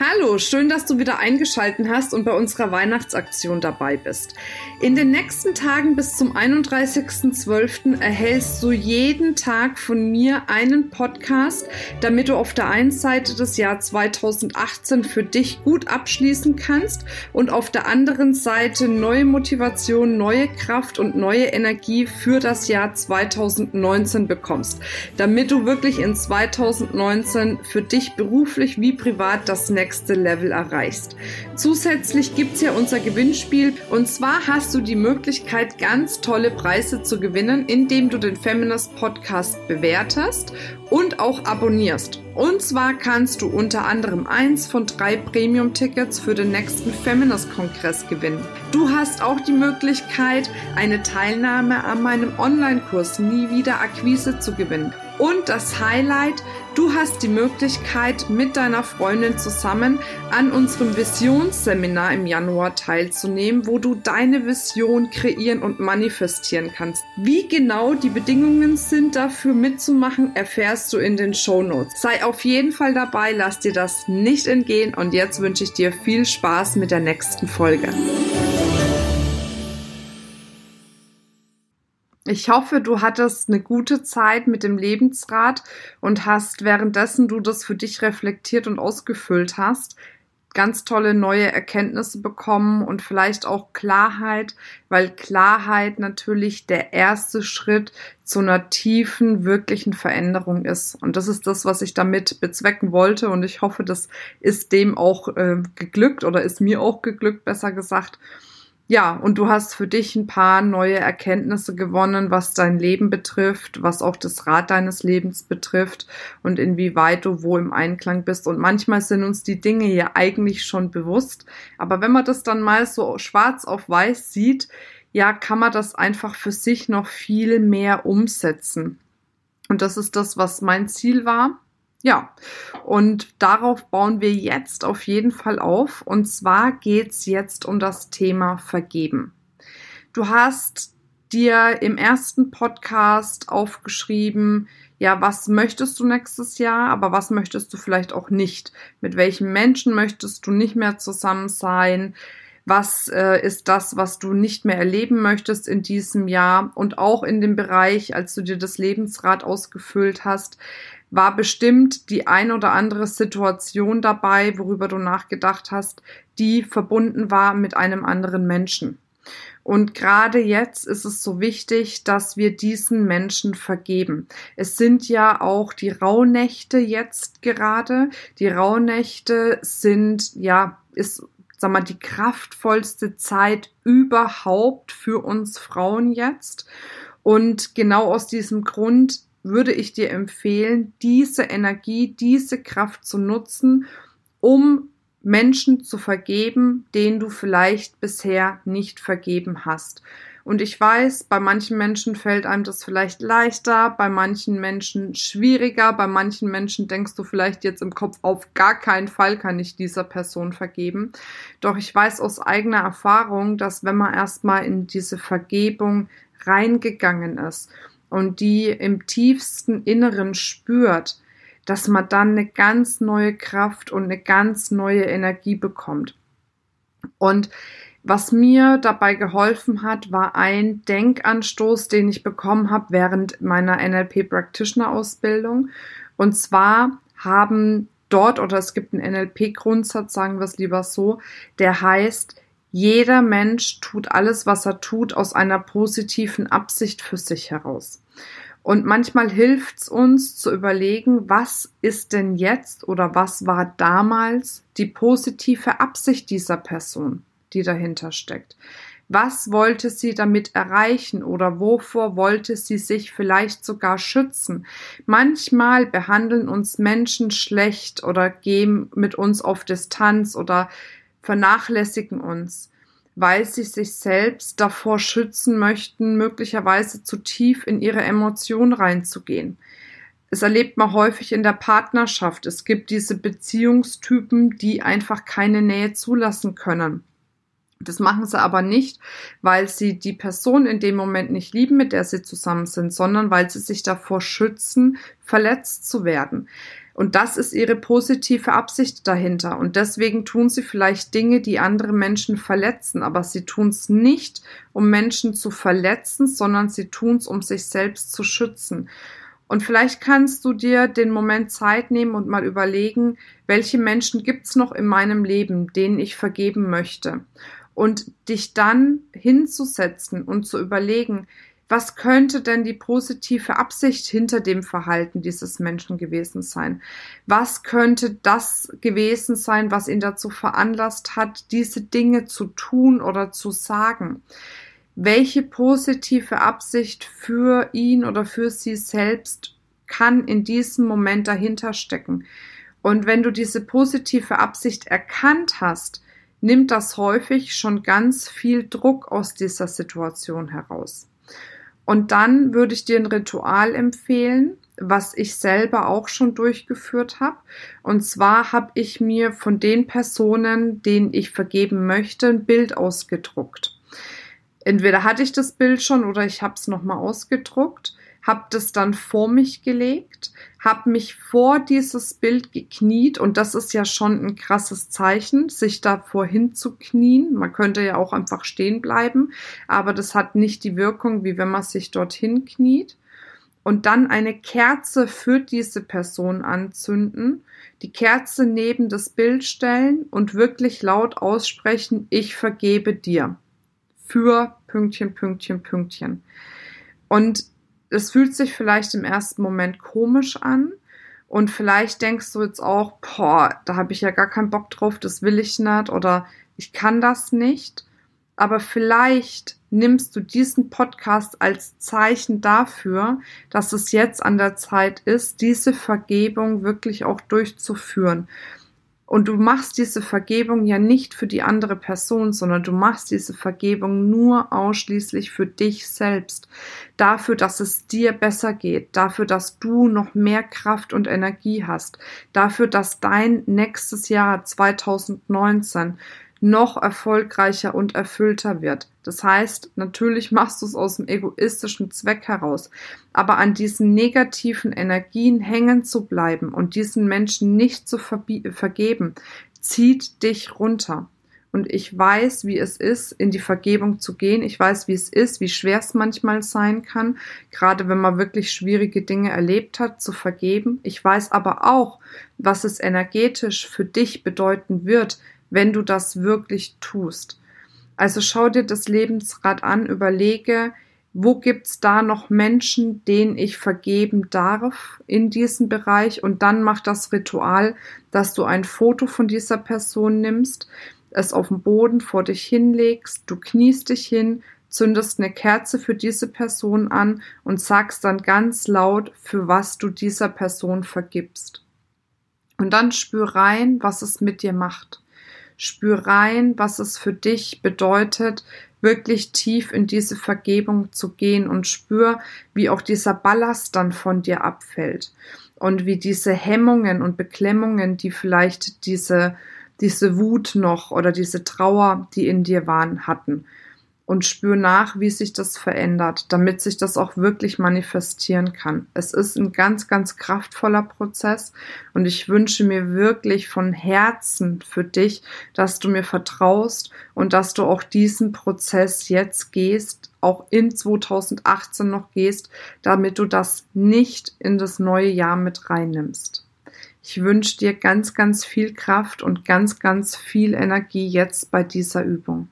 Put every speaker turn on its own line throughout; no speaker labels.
Hallo, schön, dass du wieder eingeschalten hast und bei unserer Weihnachtsaktion dabei bist. In den nächsten Tagen bis zum 31.12. erhältst du jeden Tag von mir einen Podcast, damit du auf der einen Seite das Jahr 2018 für dich gut abschließen kannst und auf der anderen Seite neue Motivation, neue Kraft und neue Energie für das Jahr 2019 bekommst, damit du wirklich in 2019 für dich beruflich wie privat das nächste nächste Level erreichst. Zusätzlich gibt es ja unser Gewinnspiel und zwar hast du die Möglichkeit, ganz tolle Preise zu gewinnen, indem du den Feminist Podcast bewertest und auch abonnierst. Und zwar kannst du unter anderem eins von drei Premium-Tickets für den nächsten Feminist-Kongress gewinnen. Du hast auch die Möglichkeit, eine Teilnahme an meinem Online-Kurs Nie wieder Akquise zu gewinnen. Und das Highlight, du hast die Möglichkeit, mit deiner Freundin zusammen an unserem Visionsseminar im Januar teilzunehmen, wo du deine Vision kreieren und manifestieren kannst. Wie genau die Bedingungen sind dafür mitzumachen, erfährst du in den Show Notes. Sei auf jeden Fall dabei, lass dir das nicht entgehen und jetzt wünsche ich dir viel Spaß mit der nächsten Folge. Ich hoffe, du hattest eine gute Zeit mit dem Lebensrat und hast währenddessen du das für dich reflektiert und ausgefüllt hast, ganz tolle neue Erkenntnisse bekommen und vielleicht auch Klarheit, weil Klarheit natürlich der erste Schritt zu einer tiefen, wirklichen Veränderung ist. Und das ist das, was ich damit bezwecken wollte. Und ich hoffe, das ist dem auch äh, geglückt oder ist mir auch geglückt, besser gesagt. Ja, und du hast für dich ein paar neue Erkenntnisse gewonnen, was dein Leben betrifft, was auch das Rad deines Lebens betrifft und inwieweit du wo im Einklang bist. Und manchmal sind uns die Dinge ja eigentlich schon bewusst, aber wenn man das dann mal so schwarz auf weiß sieht, ja, kann man das einfach für sich noch viel mehr umsetzen. Und das ist das, was mein Ziel war ja, und darauf bauen wir jetzt auf jeden Fall auf. Und zwar geht's jetzt um das Thema Vergeben. Du hast dir im ersten Podcast aufgeschrieben, ja, was möchtest du nächstes Jahr, aber was möchtest du vielleicht auch nicht? Mit welchen Menschen möchtest du nicht mehr zusammen sein? Was äh, ist das, was du nicht mehr erleben möchtest in diesem Jahr? Und auch in dem Bereich, als du dir das Lebensrad ausgefüllt hast, war bestimmt die ein oder andere Situation dabei, worüber du nachgedacht hast, die verbunden war mit einem anderen Menschen. Und gerade jetzt ist es so wichtig, dass wir diesen Menschen vergeben. Es sind ja auch die Rauhnächte jetzt gerade. Die Rauhnächte sind, ja, ist, sag mal, die kraftvollste Zeit überhaupt für uns Frauen jetzt. Und genau aus diesem Grund würde ich dir empfehlen, diese Energie, diese Kraft zu nutzen, um Menschen zu vergeben, denen du vielleicht bisher nicht vergeben hast. Und ich weiß, bei manchen Menschen fällt einem das vielleicht leichter, bei manchen Menschen schwieriger, bei manchen Menschen denkst du vielleicht jetzt im Kopf, auf gar keinen Fall kann ich dieser Person vergeben. Doch ich weiß aus eigener Erfahrung, dass wenn man erstmal in diese Vergebung reingegangen ist und die im tiefsten Inneren spürt, dass man dann eine ganz neue Kraft und eine ganz neue Energie bekommt. Und was mir dabei geholfen hat, war ein Denkanstoß, den ich bekommen habe während meiner NLP Practitioner Ausbildung. Und zwar haben dort oder es gibt einen NLP Grundsatz, sagen wir es lieber so, der heißt, jeder Mensch tut alles, was er tut, aus einer positiven Absicht für sich heraus. Und manchmal hilft es uns zu überlegen, was ist denn jetzt oder was war damals die positive Absicht dieser Person, die dahinter steckt. Was wollte sie damit erreichen oder wovor wollte sie sich vielleicht sogar schützen? Manchmal behandeln uns Menschen schlecht oder gehen mit uns auf Distanz oder vernachlässigen uns, weil sie sich selbst davor schützen möchten, möglicherweise zu tief in ihre Emotionen reinzugehen. Es erlebt man häufig in der Partnerschaft. Es gibt diese Beziehungstypen, die einfach keine Nähe zulassen können. Das machen sie aber nicht, weil sie die Person in dem Moment nicht lieben, mit der sie zusammen sind, sondern weil sie sich davor schützen, verletzt zu werden. Und das ist ihre positive Absicht dahinter. Und deswegen tun sie vielleicht Dinge, die andere Menschen verletzen. Aber sie tun es nicht, um Menschen zu verletzen, sondern sie tun es, um sich selbst zu schützen. Und vielleicht kannst du dir den Moment Zeit nehmen und mal überlegen, welche Menschen gibt's noch in meinem Leben, denen ich vergeben möchte. Und dich dann hinzusetzen und zu überlegen, was könnte denn die positive Absicht hinter dem Verhalten dieses Menschen gewesen sein? Was könnte das gewesen sein, was ihn dazu veranlasst hat, diese Dinge zu tun oder zu sagen? Welche positive Absicht für ihn oder für sie selbst kann in diesem Moment dahinter stecken? Und wenn du diese positive Absicht erkannt hast, nimmt das häufig schon ganz viel Druck aus dieser Situation heraus. Und dann würde ich dir ein Ritual empfehlen, was ich selber auch schon durchgeführt habe. Und zwar habe ich mir von den Personen, denen ich vergeben möchte, ein Bild ausgedruckt. Entweder hatte ich das Bild schon oder ich habe es nochmal ausgedruckt habe das dann vor mich gelegt, habe mich vor dieses Bild gekniet und das ist ja schon ein krasses Zeichen, sich davor hinzuknien. Man könnte ja auch einfach stehen bleiben, aber das hat nicht die Wirkung, wie wenn man sich dorthin kniet. Und dann eine Kerze für diese Person anzünden, die Kerze neben das Bild stellen und wirklich laut aussprechen, ich vergebe dir. Für Pünktchen, Pünktchen, Pünktchen. Und es fühlt sich vielleicht im ersten Moment komisch an. Und vielleicht denkst du jetzt auch, boah, da habe ich ja gar keinen Bock drauf, das will ich nicht oder ich kann das nicht. Aber vielleicht nimmst du diesen Podcast als Zeichen dafür, dass es jetzt an der Zeit ist, diese Vergebung wirklich auch durchzuführen. Und du machst diese Vergebung ja nicht für die andere Person, sondern du machst diese Vergebung nur ausschließlich für dich selbst. Dafür, dass es dir besser geht. Dafür, dass du noch mehr Kraft und Energie hast. Dafür, dass dein nächstes Jahr 2019 noch erfolgreicher und erfüllter wird. Das heißt, natürlich machst du es aus dem egoistischen Zweck heraus, aber an diesen negativen Energien hängen zu bleiben und diesen Menschen nicht zu vergeben, zieht dich runter. Und ich weiß, wie es ist, in die Vergebung zu gehen. Ich weiß, wie es ist, wie schwer es manchmal sein kann, gerade wenn man wirklich schwierige Dinge erlebt hat, zu vergeben. Ich weiß aber auch, was es energetisch für dich bedeuten wird, wenn du das wirklich tust. Also schau dir das Lebensrad an, überlege, wo gibt's da noch Menschen, denen ich vergeben darf in diesem Bereich und dann mach das Ritual, dass du ein Foto von dieser Person nimmst, es auf dem Boden vor dich hinlegst, du kniest dich hin, zündest eine Kerze für diese Person an und sagst dann ganz laut, für was du dieser Person vergibst. Und dann spür rein, was es mit dir macht. Spür rein, was es für dich bedeutet, wirklich tief in diese Vergebung zu gehen und spür, wie auch dieser Ballast dann von dir abfällt. Und wie diese Hemmungen und Beklemmungen, die vielleicht diese, diese Wut noch oder diese Trauer, die in dir waren, hatten, und spür nach, wie sich das verändert, damit sich das auch wirklich manifestieren kann. Es ist ein ganz, ganz kraftvoller Prozess und ich wünsche mir wirklich von Herzen für dich, dass du mir vertraust und dass du auch diesen Prozess jetzt gehst, auch in 2018 noch gehst, damit du das nicht in das neue Jahr mit reinnimmst. Ich wünsche dir ganz, ganz viel Kraft und ganz, ganz viel Energie jetzt bei dieser Übung.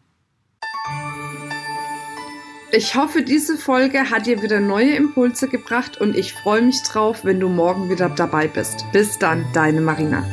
Ich hoffe, diese Folge hat dir wieder neue Impulse gebracht und ich freue mich drauf, wenn du morgen wieder dabei bist. Bis dann, deine Marina.